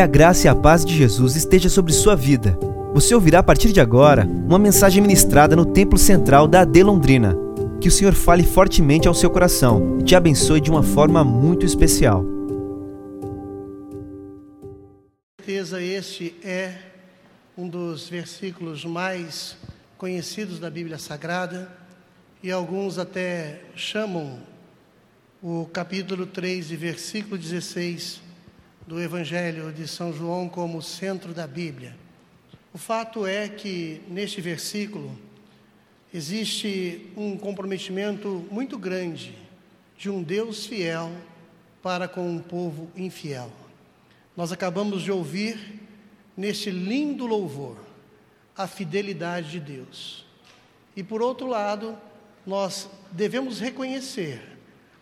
Que a graça e a paz de Jesus esteja sobre sua vida. Você ouvirá a partir de agora uma mensagem ministrada no Templo Central da AD Londrina. Que o Senhor fale fortemente ao seu coração e te abençoe de uma forma muito especial. Com certeza este é um dos versículos mais conhecidos da Bíblia Sagrada e alguns até chamam o capítulo 3 e versículo 16 do Evangelho de São João como centro da Bíblia. O fato é que neste versículo existe um comprometimento muito grande de um Deus fiel para com um povo infiel. Nós acabamos de ouvir neste lindo louvor a fidelidade de Deus. E por outro lado, nós devemos reconhecer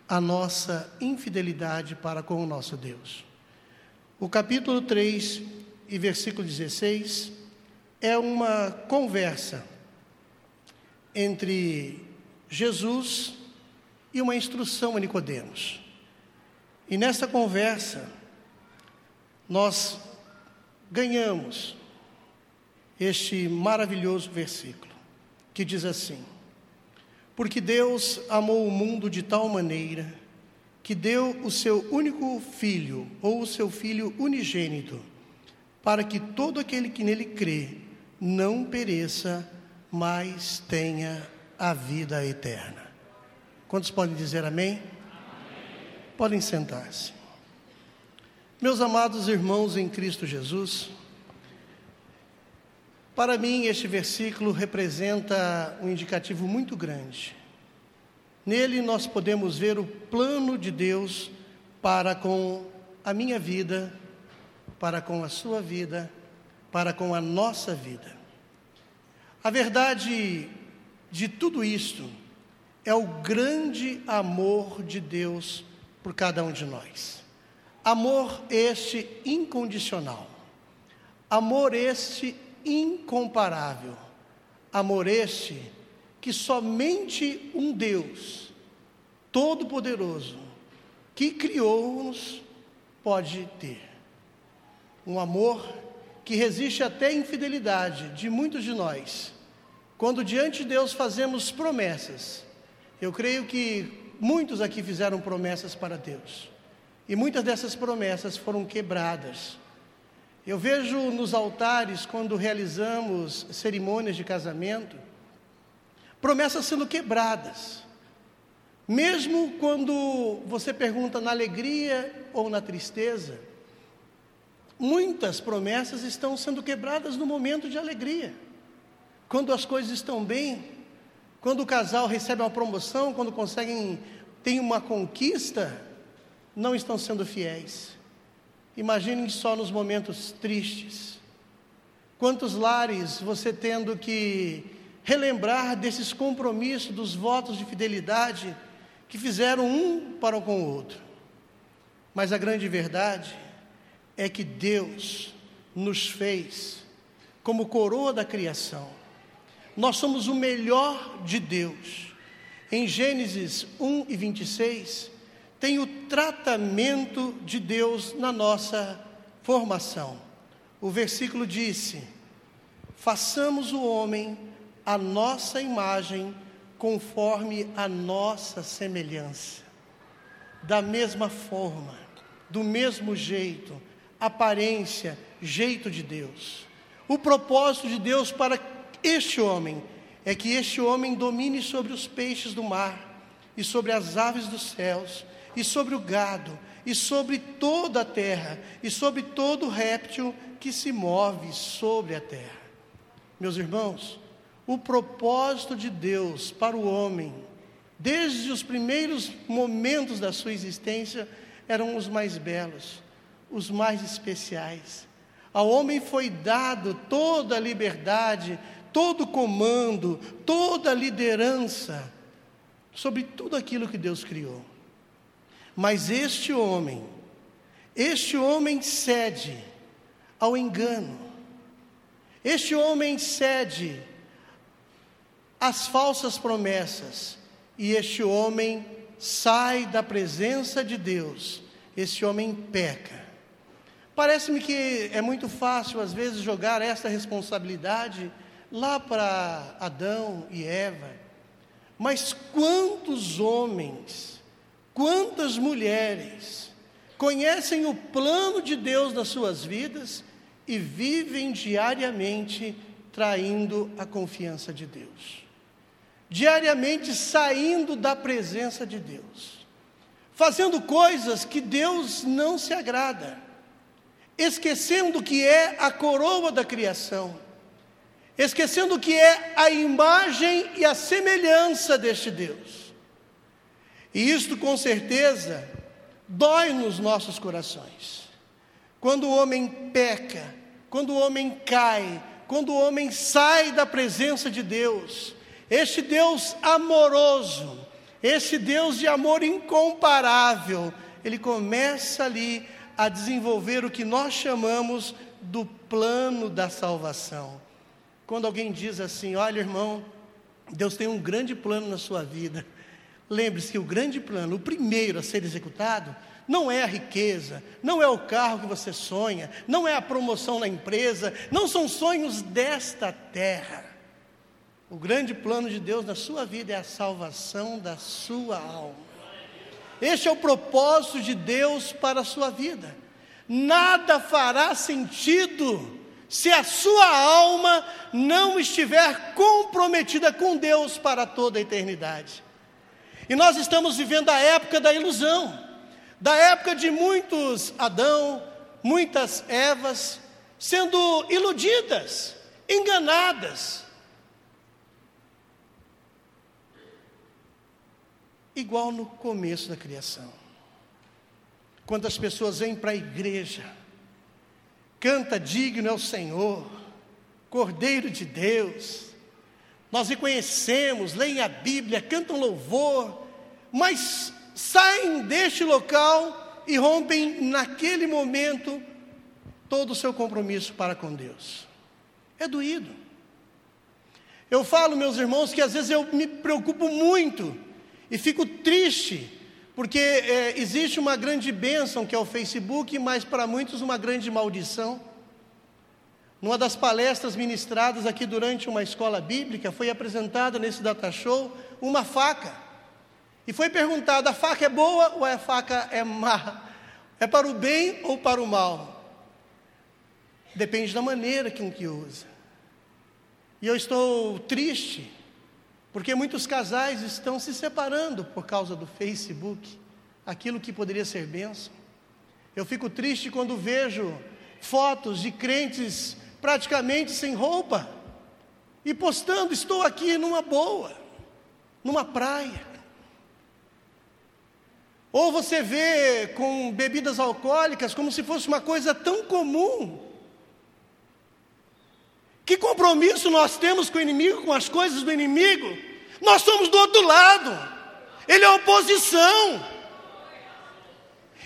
a nossa infidelidade para com o nosso Deus. O capítulo 3 e versículo 16 é uma conversa entre Jesus e uma instrução a Nicodemos. E nessa conversa nós ganhamos este maravilhoso versículo que diz assim: Porque Deus amou o mundo de tal maneira que deu o seu único filho, ou o seu filho unigênito, para que todo aquele que nele crê não pereça, mas tenha a vida eterna. Quantos podem dizer amém? amém. Podem sentar-se. Meus amados irmãos em Cristo Jesus, para mim este versículo representa um indicativo muito grande Nele nós podemos ver o plano de Deus para com a minha vida, para com a sua vida, para com a nossa vida. A verdade de tudo isto é o grande amor de Deus por cada um de nós. Amor este incondicional. Amor este incomparável. Amor este que somente um Deus Todo-Poderoso, que criou-nos, pode ter. Um amor que resiste até a infidelidade de muitos de nós. Quando diante de Deus fazemos promessas, eu creio que muitos aqui fizeram promessas para Deus. E muitas dessas promessas foram quebradas. Eu vejo nos altares, quando realizamos cerimônias de casamento, promessas sendo quebradas. Mesmo quando você pergunta na alegria ou na tristeza, muitas promessas estão sendo quebradas no momento de alegria. Quando as coisas estão bem, quando o casal recebe uma promoção, quando conseguem tem uma conquista, não estão sendo fiéis. Imaginem só nos momentos tristes. Quantos lares você tendo que relembrar desses compromissos, dos votos de fidelidade que fizeram um para com o outro. Mas a grande verdade é que Deus nos fez como coroa da criação. Nós somos o melhor de Deus. Em Gênesis 1 e 26, tem o tratamento de Deus na nossa formação. O versículo disse: Façamos o homem a nossa imagem conforme a nossa semelhança. Da mesma forma, do mesmo jeito, aparência, jeito de Deus. O propósito de Deus para este homem é que este homem domine sobre os peixes do mar, e sobre as aves dos céus, e sobre o gado, e sobre toda a terra, e sobre todo réptil que se move sobre a terra. Meus irmãos, o propósito de Deus para o homem, desde os primeiros momentos da sua existência, eram os mais belos, os mais especiais. Ao homem foi dado toda a liberdade, todo o comando, toda a liderança sobre tudo aquilo que Deus criou. Mas este homem, este homem cede ao engano. Este homem cede as falsas promessas, e este homem sai da presença de Deus, este homem peca. Parece-me que é muito fácil, às vezes, jogar essa responsabilidade lá para Adão e Eva. Mas quantos homens, quantas mulheres conhecem o plano de Deus nas suas vidas e vivem diariamente traindo a confiança de Deus? Diariamente saindo da presença de Deus, fazendo coisas que Deus não se agrada, esquecendo que é a coroa da criação esquecendo que é a imagem e a semelhança deste Deus. E isto com certeza dói nos nossos corações. Quando o homem peca, quando o homem cai, quando o homem sai da presença de Deus, este Deus amoroso, esse Deus de amor incomparável, ele começa ali a desenvolver o que nós chamamos do plano da salvação. Quando alguém diz assim: Olha, irmão, Deus tem um grande plano na sua vida. Lembre-se que o grande plano, o primeiro a ser executado, não é a riqueza, não é o carro que você sonha, não é a promoção na empresa, não são sonhos desta terra. O grande plano de Deus na sua vida é a salvação da sua alma. Este é o propósito de Deus para a sua vida. Nada fará sentido se a sua alma não estiver comprometida com Deus para toda a eternidade. E nós estamos vivendo a época da ilusão, da época de muitos Adão, muitas Evas, sendo iludidas, enganadas. Igual no começo da criação. Quando as pessoas vêm para a igreja, Canta digno é o Senhor, Cordeiro de Deus. Nós reconhecemos, leem a Bíblia, cantam louvor, mas saem deste local e rompem naquele momento todo o seu compromisso para com Deus. É doído. Eu falo, meus irmãos, que às vezes eu me preocupo muito e fico triste porque é, existe uma grande bênção que é o Facebook, mas para muitos uma grande maldição. Numa das palestras ministradas aqui durante uma escola bíblica, foi apresentada nesse data show uma faca. E foi perguntado: a faca é boa ou a faca é má? É para o bem ou para o mal? Depende da maneira um que usa. E eu estou triste porque muitos casais estão se separando por causa do Facebook, aquilo que poderia ser bênção. Eu fico triste quando vejo fotos de crentes praticamente sem roupa e postando: estou aqui numa boa, numa praia. Ou você vê com bebidas alcoólicas como se fosse uma coisa tão comum. Que compromisso nós temos com o inimigo, com as coisas do inimigo? Nós somos do outro lado. Ele é oposição.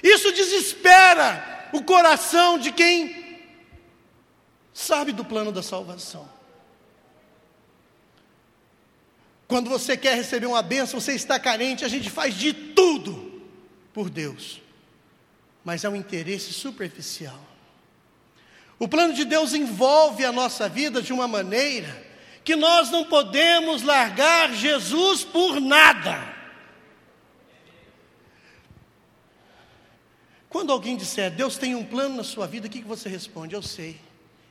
Isso desespera o coração de quem sabe do plano da salvação. Quando você quer receber uma bênção, você está carente, a gente faz de tudo por Deus, mas é um interesse superficial. O plano de Deus envolve a nossa vida de uma maneira que nós não podemos largar Jesus por nada. Quando alguém disser, Deus tem um plano na sua vida, o que você responde? Eu sei,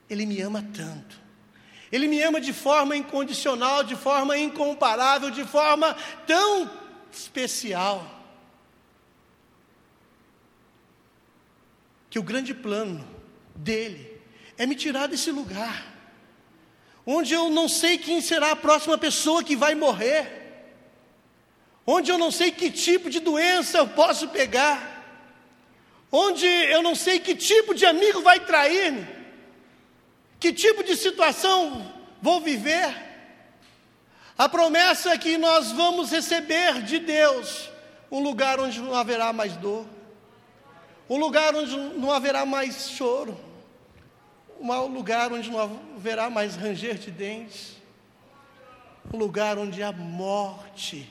Ele me ama tanto. Ele me ama de forma incondicional, de forma incomparável, de forma tão especial. Que o grande plano dele é me tirar desse lugar, onde eu não sei quem será a próxima pessoa que vai morrer, onde eu não sei que tipo de doença eu posso pegar, onde eu não sei que tipo de amigo vai trair-me, que tipo de situação vou viver. A promessa é que nós vamos receber de Deus um lugar onde não haverá mais dor, um lugar onde não haverá mais choro um lugar onde não haverá mais ranger de dentes, um lugar onde a morte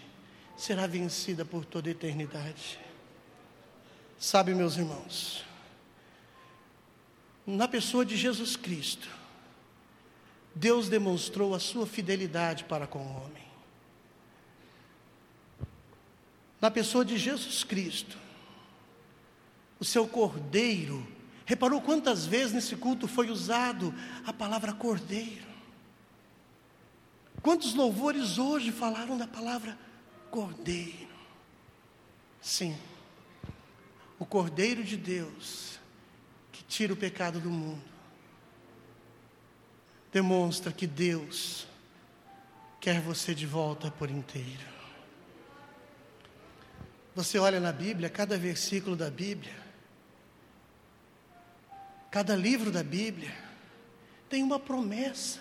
será vencida por toda a eternidade. Sabe, meus irmãos, Na pessoa de Jesus Cristo, Deus demonstrou a sua fidelidade para com o homem. Na pessoa de Jesus Cristo, o seu cordeiro, reparou quantas vezes nesse culto foi usado a palavra cordeiro? Quantos louvores hoje falaram da palavra cordeiro? Sim, o cordeiro de Deus que tira o pecado do mundo demonstra que Deus quer você de volta por inteiro. Você olha na Bíblia, cada versículo da Bíblia, cada livro da Bíblia, tem uma promessa,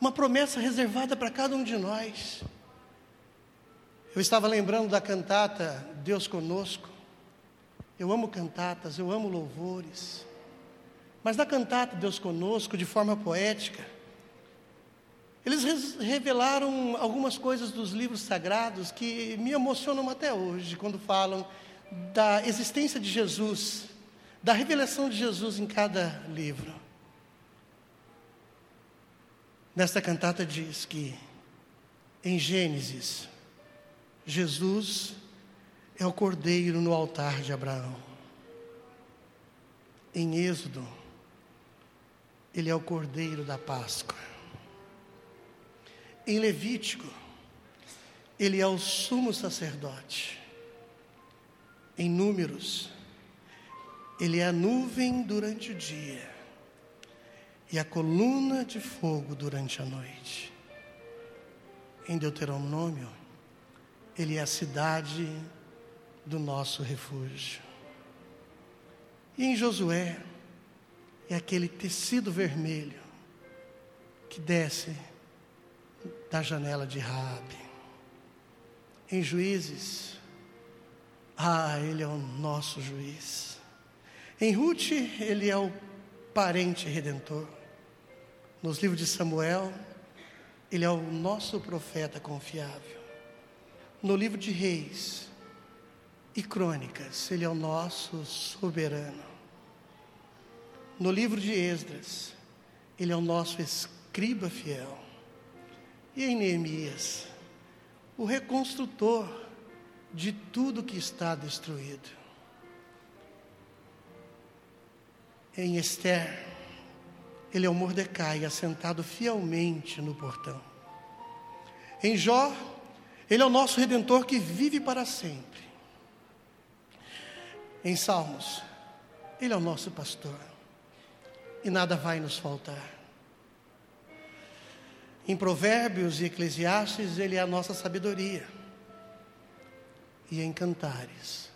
uma promessa reservada para cada um de nós. Eu estava lembrando da cantata Deus Conosco. Eu amo cantatas, eu amo louvores. Mas na cantata Deus Conosco, de forma poética, eles revelaram algumas coisas dos livros sagrados que me emocionam até hoje, quando falam da existência de Jesus, da revelação de Jesus em cada livro. Nesta cantata diz que, em Gênesis, Jesus é o cordeiro no altar de Abraão. Em Êxodo, ele é o cordeiro da Páscoa. Em Levítico, ele é o sumo sacerdote. Em Números, ele é a nuvem durante o dia e a coluna de fogo durante a noite. Em Deuteronômio, ele é a cidade do nosso refúgio. E em Josué, é aquele tecido vermelho que desce da janela de Rabi. Em Juízes, ah, ele é o nosso juiz. Em Ruth, ele é o parente redentor. Nos livros de Samuel, ele é o nosso profeta confiável. No livro de Reis e Crônicas, ele é o nosso soberano. No livro de Esdras, ele é o nosso escriba fiel. E em Neemias, o reconstrutor de tudo que está destruído. Em Esther, ele é o Mordecai assentado fielmente no portão. Em Jó, ele é o nosso redentor que vive para sempre. Em Salmos, ele é o nosso pastor. E nada vai nos faltar. Em Provérbios e Eclesiastes, ele é a nossa sabedoria. E em Cantares,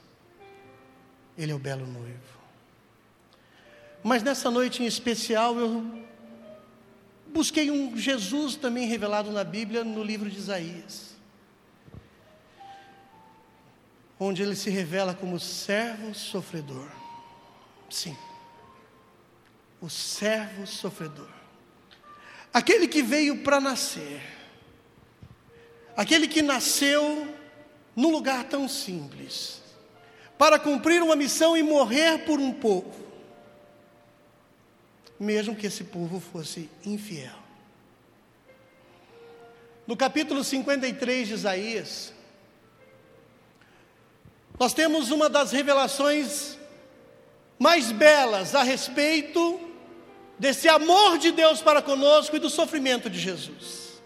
ele é o belo noivo. Mas nessa noite em especial, eu busquei um Jesus também revelado na Bíblia, no livro de Isaías. Onde ele se revela como servo sofredor. Sim, o servo sofredor. Aquele que veio para nascer, aquele que nasceu num lugar tão simples, para cumprir uma missão e morrer por um povo, mesmo que esse povo fosse infiel. No capítulo 53 de Isaías, nós temos uma das revelações mais belas a respeito desse amor de Deus para conosco e do sofrimento de Jesus.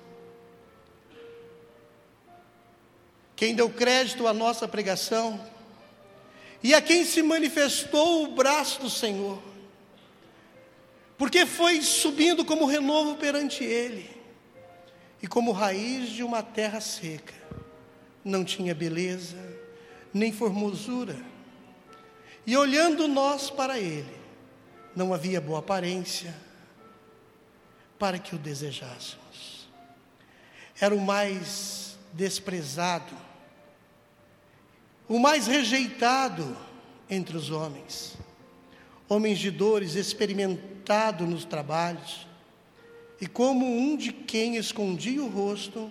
Quem deu crédito à nossa pregação e a quem se manifestou o braço do Senhor, porque foi subindo como renovo perante Ele, e como raiz de uma terra seca, não tinha beleza, nem formosura, e olhando nós para Ele, não havia boa aparência para que o desejássemos. Era o mais desprezado, o mais rejeitado entre os homens, homens de dores, experimentado nos trabalhos, e como um de quem escondia o rosto,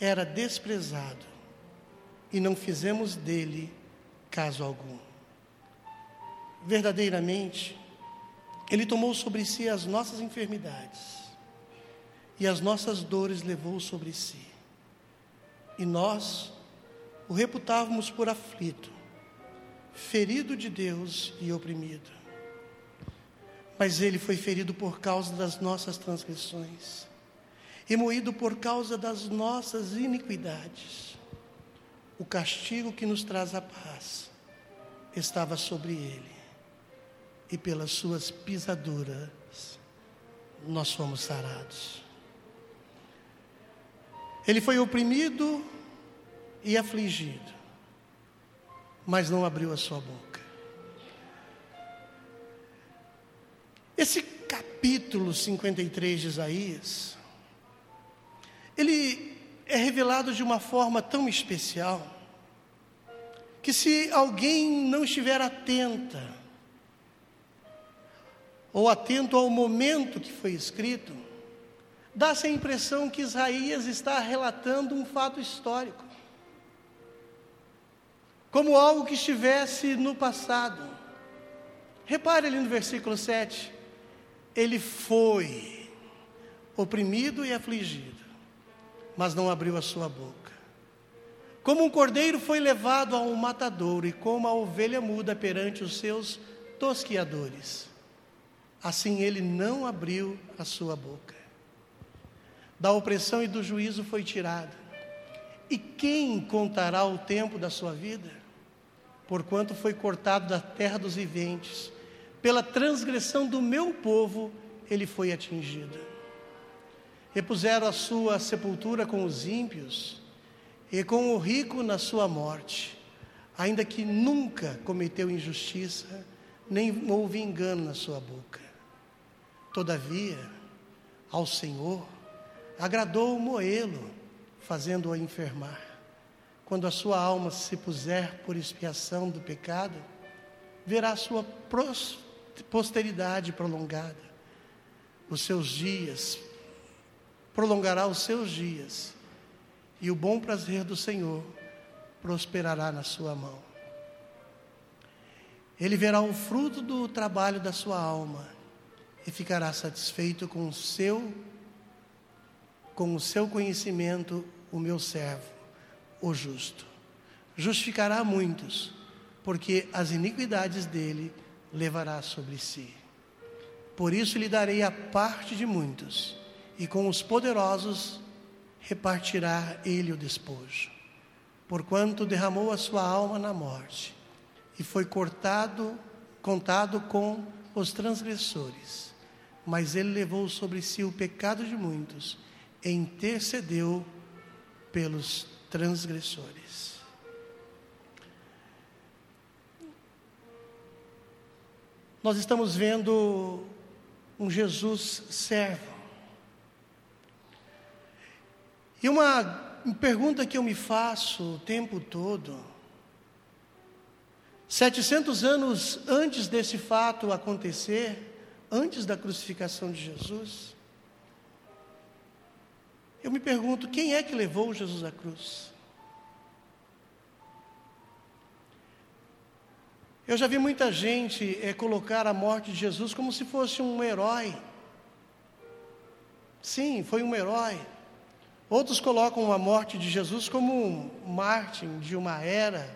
era desprezado, e não fizemos dele caso algum. Verdadeiramente, Ele tomou sobre si as nossas enfermidades e as nossas dores levou sobre si. E nós o reputávamos por aflito, ferido de Deus e oprimido. Mas ele foi ferido por causa das nossas transgressões e moído por causa das nossas iniquidades. O castigo que nos traz a paz estava sobre ele, e pelas suas pisaduras nós fomos sarados. Ele foi oprimido e afligido, mas não abriu a sua boca. Esse capítulo 53 de Isaías, ele é revelado de uma forma tão especial, que se alguém não estiver atenta, ou atento ao momento que foi escrito, dá-se a impressão que Isaías está relatando um fato histórico, como algo que estivesse no passado. Repare ali no versículo 7, ele foi oprimido e afligido, mas não abriu a sua boca. Como um cordeiro foi levado a um matadouro e como a ovelha muda perante os seus tosquiadores, assim ele não abriu a sua boca. Da opressão e do juízo foi tirado. E quem contará o tempo da sua vida? Porquanto foi cortado da terra dos viventes, pela transgressão do meu povo ele foi atingido. Repuseram a sua sepultura com os ímpios e com o rico na sua morte, ainda que nunca cometeu injustiça, nem houve engano na sua boca. Todavia, ao Senhor agradou moê-lo, fazendo-o enfermar. Quando a sua alma se puser por expiação do pecado, verá sua posteridade prolongada os seus dias, prolongará os seus dias, e o bom prazer do Senhor prosperará na sua mão. Ele verá o fruto do trabalho da sua alma e ficará satisfeito com o seu com o seu conhecimento o meu servo, o justo. Justificará muitos, porque as iniquidades dele levará sobre si. Por isso lhe darei a parte de muitos, e com os poderosos repartirá ele o despojo. Porquanto derramou a sua alma na morte, e foi cortado, contado com os transgressores. Mas ele levou sobre si o pecado de muitos, e intercedeu pelos transgressores. Nós estamos vendo um Jesus servo. E uma pergunta que eu me faço o tempo todo: 700 anos antes desse fato acontecer, antes da crucificação de Jesus, eu me pergunto: quem é que levou Jesus à cruz? Eu já vi muita gente é, colocar a morte de Jesus como se fosse um herói. Sim, foi um herói. Outros colocam a morte de Jesus como um mártir de uma era,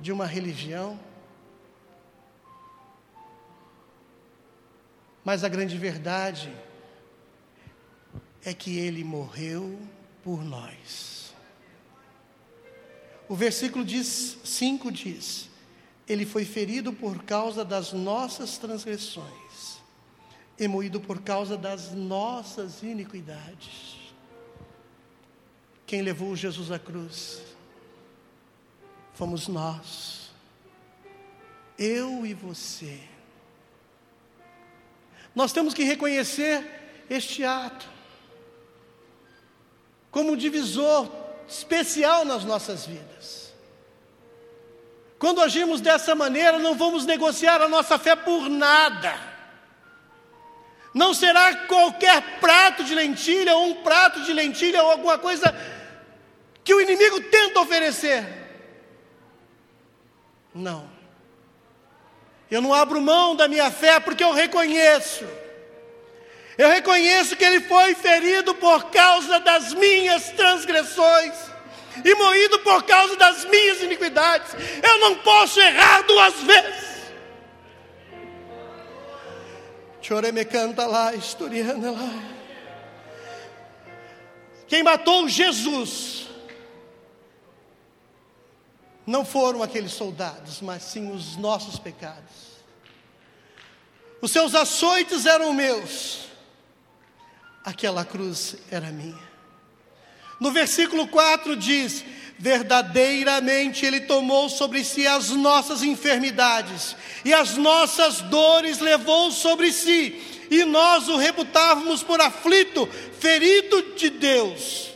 de uma religião. Mas a grande verdade é que ele morreu por nós. O versículo 5 diz: ele foi ferido por causa das nossas transgressões e moído por causa das nossas iniquidades. Quem levou Jesus à cruz? Fomos nós, eu e você. Nós temos que reconhecer este ato como um divisor especial nas nossas vidas. Quando agimos dessa maneira, não vamos negociar a nossa fé por nada. Não será qualquer prato de lentilha ou um prato de lentilha ou alguma coisa que o inimigo tenta oferecer. Não. Eu não abro mão da minha fé porque eu reconheço. Eu reconheço que ele foi ferido por causa das minhas transgressões e moído por causa das minhas iniquidades. Eu não posso errar duas vezes. Chore me canta lá, historiando lá. Quem matou Jesus não foram aqueles soldados, mas sim os nossos pecados. Os seus açoites eram meus, aquela cruz era minha. No versículo 4 diz: verdadeiramente Ele tomou sobre si as nossas enfermidades e as nossas dores levou sobre si, e nós o reputávamos por aflito, ferido de Deus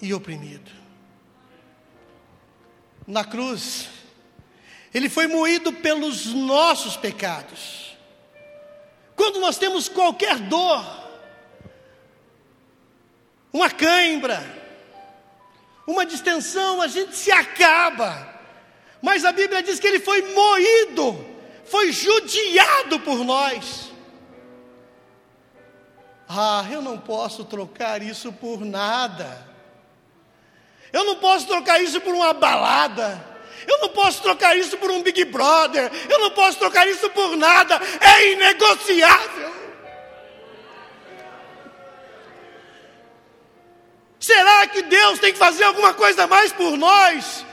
e oprimido. Na cruz, Ele foi moído pelos nossos pecados. Quando nós temos qualquer dor, uma cãibra, uma distensão, a gente se acaba. Mas a Bíblia diz que ele foi moído, foi judiado por nós. Ah, eu não posso trocar isso por nada. Eu não posso trocar isso por uma balada. Eu não posso trocar isso por um Big Brother. Eu não posso trocar isso por nada. É inegociável. Será que Deus tem que fazer alguma coisa mais por nós?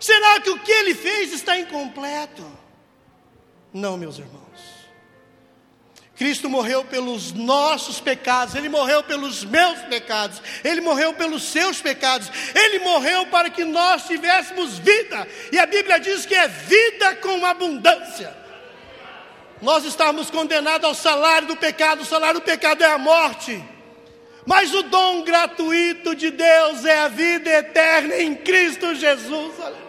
Será que o que ele fez está incompleto? Não, meus irmãos. Cristo morreu pelos nossos pecados, Ele morreu pelos meus pecados, Ele morreu pelos seus pecados, Ele morreu para que nós tivéssemos vida, e a Bíblia diz que é vida com abundância. Nós estávamos condenados ao salário do pecado, o salário do pecado é a morte. Mas o dom gratuito de Deus é a vida eterna em Cristo Jesus. Aleluia.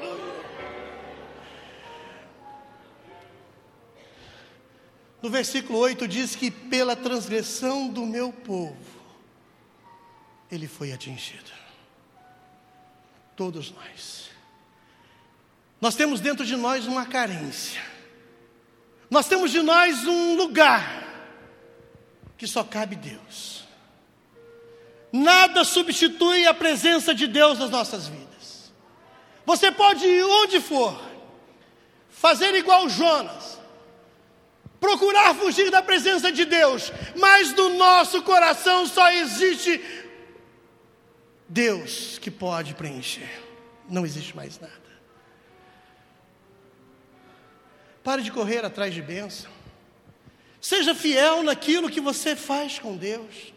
No versículo 8 diz que pela transgressão do meu povo ele foi atingido. Todos nós. Nós temos dentro de nós uma carência. Nós temos de nós um lugar que só cabe Deus. Nada substitui a presença de Deus nas nossas vidas. Você pode ir onde for, fazer igual Jonas, procurar fugir da presença de Deus, mas no nosso coração só existe Deus que pode preencher, não existe mais nada. Pare de correr atrás de bênção, seja fiel naquilo que você faz com Deus.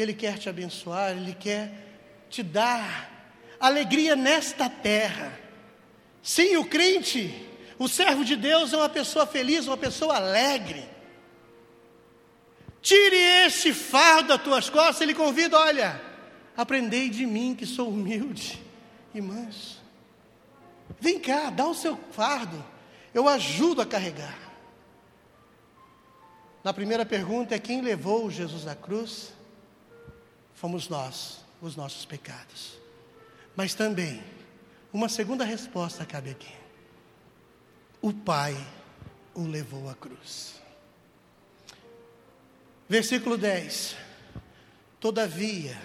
Ele quer te abençoar, Ele quer te dar alegria nesta terra. Sim, o crente, o servo de Deus é uma pessoa feliz, uma pessoa alegre. Tire este fardo das tuas costas, ele convida, olha, aprendei de mim que sou humilde e manso. Vem cá, dá o seu fardo, eu ajudo a carregar. Na primeira pergunta é quem levou Jesus à cruz? Fomos nós, os nossos pecados. Mas também, uma segunda resposta cabe aqui. O Pai o levou à cruz. Versículo 10: Todavia,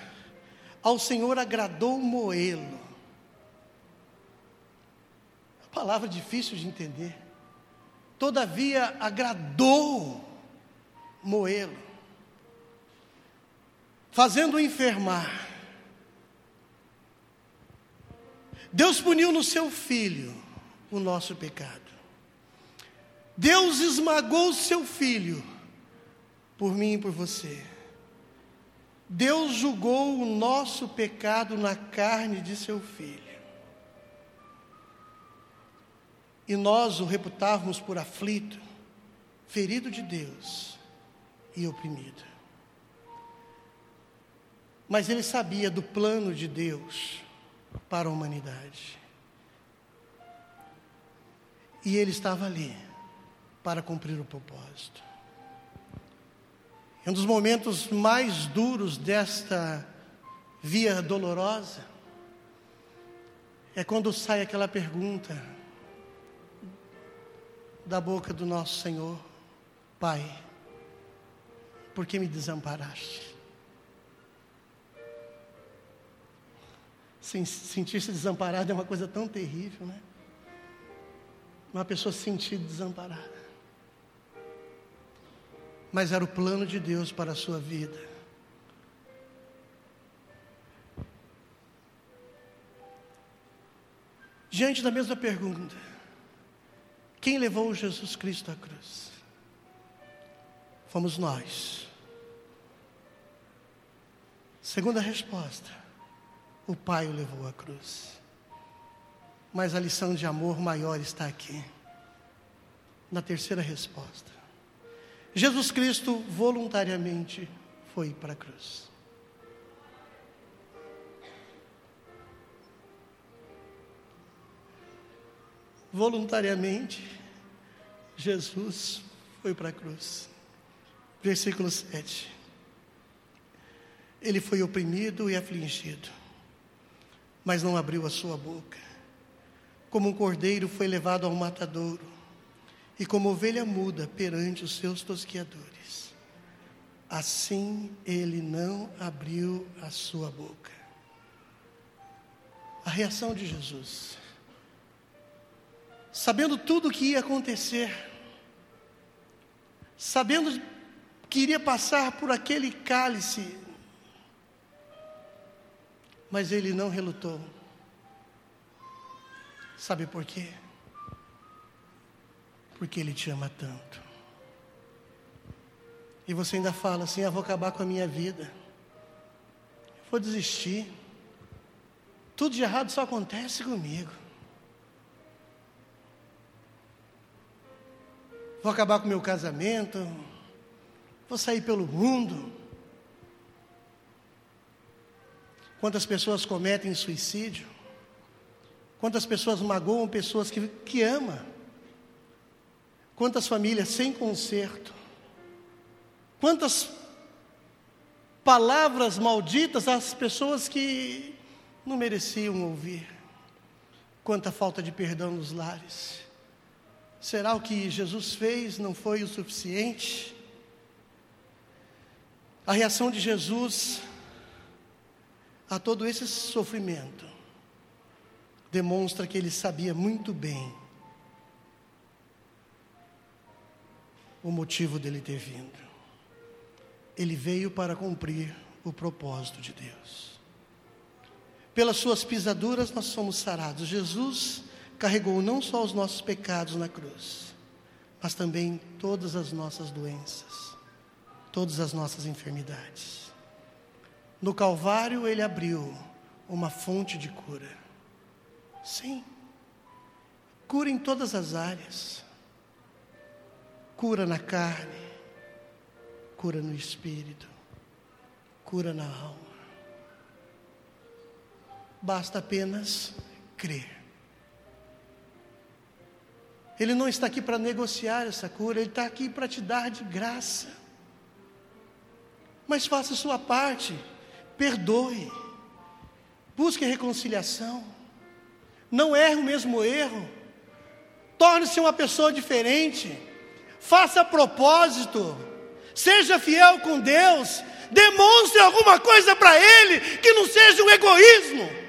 ao Senhor agradou moê-lo. Palavra difícil de entender. Todavia, agradou moê-lo fazendo-o enfermar. Deus puniu no seu filho o nosso pecado. Deus esmagou o seu filho por mim e por você. Deus julgou o nosso pecado na carne de seu filho. E nós o reputávamos por aflito, ferido de Deus e oprimido. Mas ele sabia do plano de Deus para a humanidade. E ele estava ali para cumprir o propósito. um dos momentos mais duros desta via dolorosa é quando sai aquela pergunta: da boca do nosso Senhor: Pai, por que me desamparaste? Sentir-se desamparado é uma coisa tão terrível, né? Uma pessoa se sentir desamparada. Mas era o plano de Deus para a sua vida. Diante da mesma pergunta, quem levou Jesus Cristo à cruz? Fomos nós. Segunda resposta, o Pai o levou à cruz. Mas a lição de amor maior está aqui. Na terceira resposta. Jesus Cristo voluntariamente foi para a cruz. voluntariamente, Jesus foi para a cruz. Versículo 7. Ele foi oprimido e afligido, mas não abriu a sua boca. Como um cordeiro foi levado ao matadouro, e como ovelha muda perante os seus tosquiadores, assim ele não abriu a sua boca. A reação de Jesus sabendo tudo o que ia acontecer, sabendo que iria passar por aquele cálice, mas ele não relutou. Sabe por quê? Porque ele te ama tanto. E você ainda fala assim: eu ah, vou acabar com a minha vida, vou desistir. Tudo de errado só acontece comigo. vou acabar com o meu casamento, vou sair pelo mundo. Quantas pessoas cometem suicídio? Quantas pessoas magoam pessoas que, que ama? Quantas famílias sem conserto? Quantas palavras malditas às pessoas que não mereciam ouvir? Quanta falta de perdão nos lares. Será o que Jesus fez não foi o suficiente? A reação de Jesus a todo esse sofrimento demonstra que ele sabia muito bem o motivo dele ter vindo. Ele veio para cumprir o propósito de Deus. Pelas suas pisaduras nós somos sarados. Jesus carregou não só os nossos pecados na cruz, mas também todas as nossas doenças, todas as nossas enfermidades. No Calvário, ele abriu uma fonte de cura. Sim, cura em todas as áreas. Cura na carne, cura no espírito, cura na alma. Basta apenas crer. Ele não está aqui para negociar essa cura, Ele está aqui para te dar de graça. Mas faça a sua parte, perdoe, busque reconciliação, não erre o mesmo erro, torne-se uma pessoa diferente, faça propósito, seja fiel com Deus, demonstre alguma coisa para Ele que não seja um egoísmo.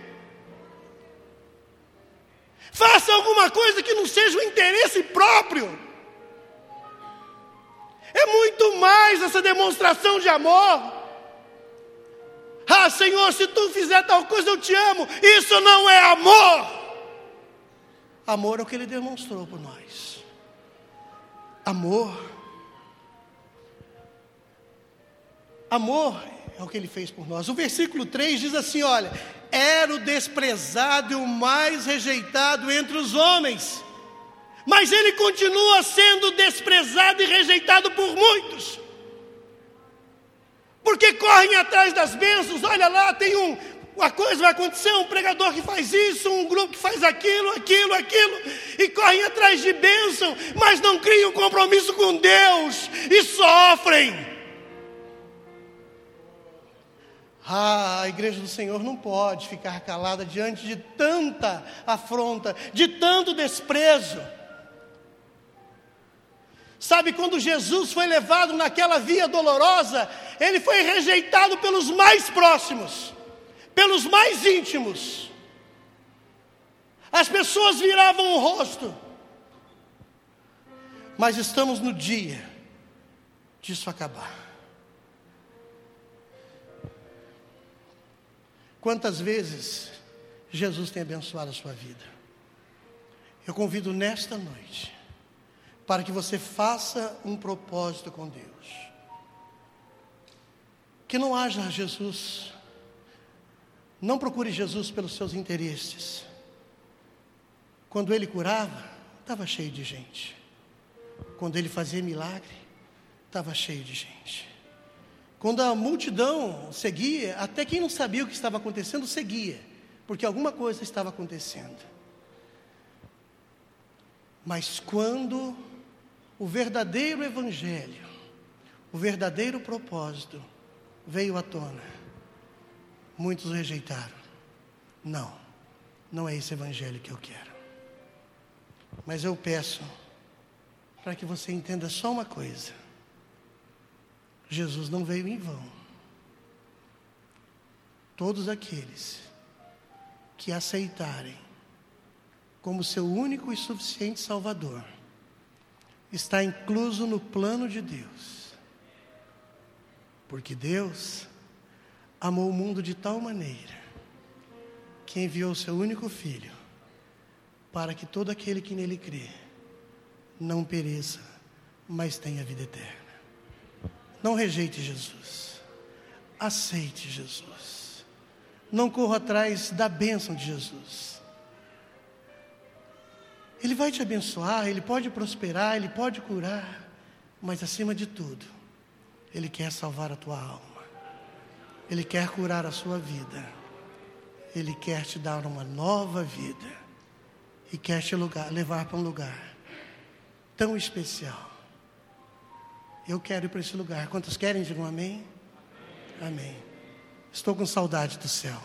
Faça alguma coisa que não seja o interesse próprio. É muito mais essa demonstração de amor. Ah, Senhor, se tu fizer tal coisa, eu te amo. Isso não é amor. Amor é o que ele demonstrou por nós. Amor. Amor é o que ele fez por nós. O versículo 3 diz assim: olha, era o desprezado e o mais rejeitado entre os homens, mas ele continua sendo desprezado e rejeitado por muitos, porque correm atrás das bênçãos. Olha lá, tem um, uma coisa vai acontecer, um pregador que faz isso, um grupo que faz aquilo, aquilo, aquilo, e correm atrás de bênção, mas não criam compromisso com Deus e sofrem. Ah, a igreja do Senhor não pode ficar calada diante de tanta afronta, de tanto desprezo. Sabe, quando Jesus foi levado naquela via dolorosa, ele foi rejeitado pelos mais próximos, pelos mais íntimos. As pessoas viravam o rosto. Mas estamos no dia disso acabar. Quantas vezes Jesus tem abençoado a sua vida? Eu convido nesta noite para que você faça um propósito com Deus. Que não haja Jesus, não procure Jesus pelos seus interesses. Quando ele curava, estava cheio de gente. Quando ele fazia milagre, estava cheio de gente. Quando a multidão seguia, até quem não sabia o que estava acontecendo seguia, porque alguma coisa estava acontecendo. Mas quando o verdadeiro evangelho, o verdadeiro propósito veio à tona, muitos rejeitaram. Não, não é esse evangelho que eu quero. Mas eu peço para que você entenda só uma coisa: Jesus não veio em vão. Todos aqueles que aceitarem como seu único e suficiente Salvador, está incluso no plano de Deus. Porque Deus amou o mundo de tal maneira que enviou seu único filho para que todo aquele que nele crê não pereça, mas tenha vida eterna. Não rejeite Jesus. Aceite Jesus. Não corra atrás da bênção de Jesus. Ele vai te abençoar, Ele pode prosperar, Ele pode curar, mas acima de tudo, Ele quer salvar a tua alma, Ele quer curar a sua vida, Ele quer te dar uma nova vida e quer te lugar, levar para um lugar tão especial. Eu quero ir para esse lugar. Quantos querem? Digam amém. Amém. Estou com saudade do céu.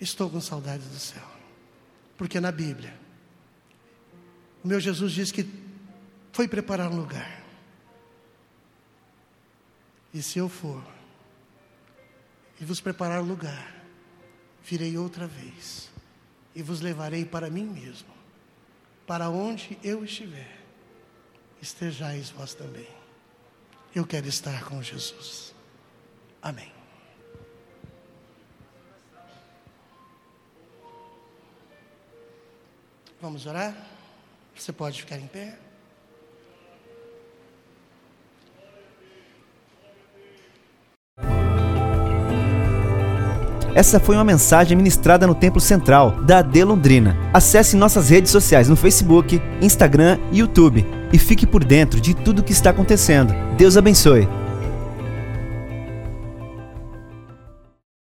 Estou com saudade do céu. Porque na Bíblia, o meu Jesus diz que foi preparar um lugar. E se eu for e vos preparar lugar, virei outra vez e vos levarei para mim mesmo, para onde eu estiver, estejais vós também. Eu quero estar com Jesus. Amém. Vamos orar? Você pode ficar em pé? Essa foi uma mensagem ministrada no Templo Central da De Londrina. Acesse nossas redes sociais no Facebook, Instagram e YouTube e fique por dentro de tudo o que está acontecendo. Deus abençoe.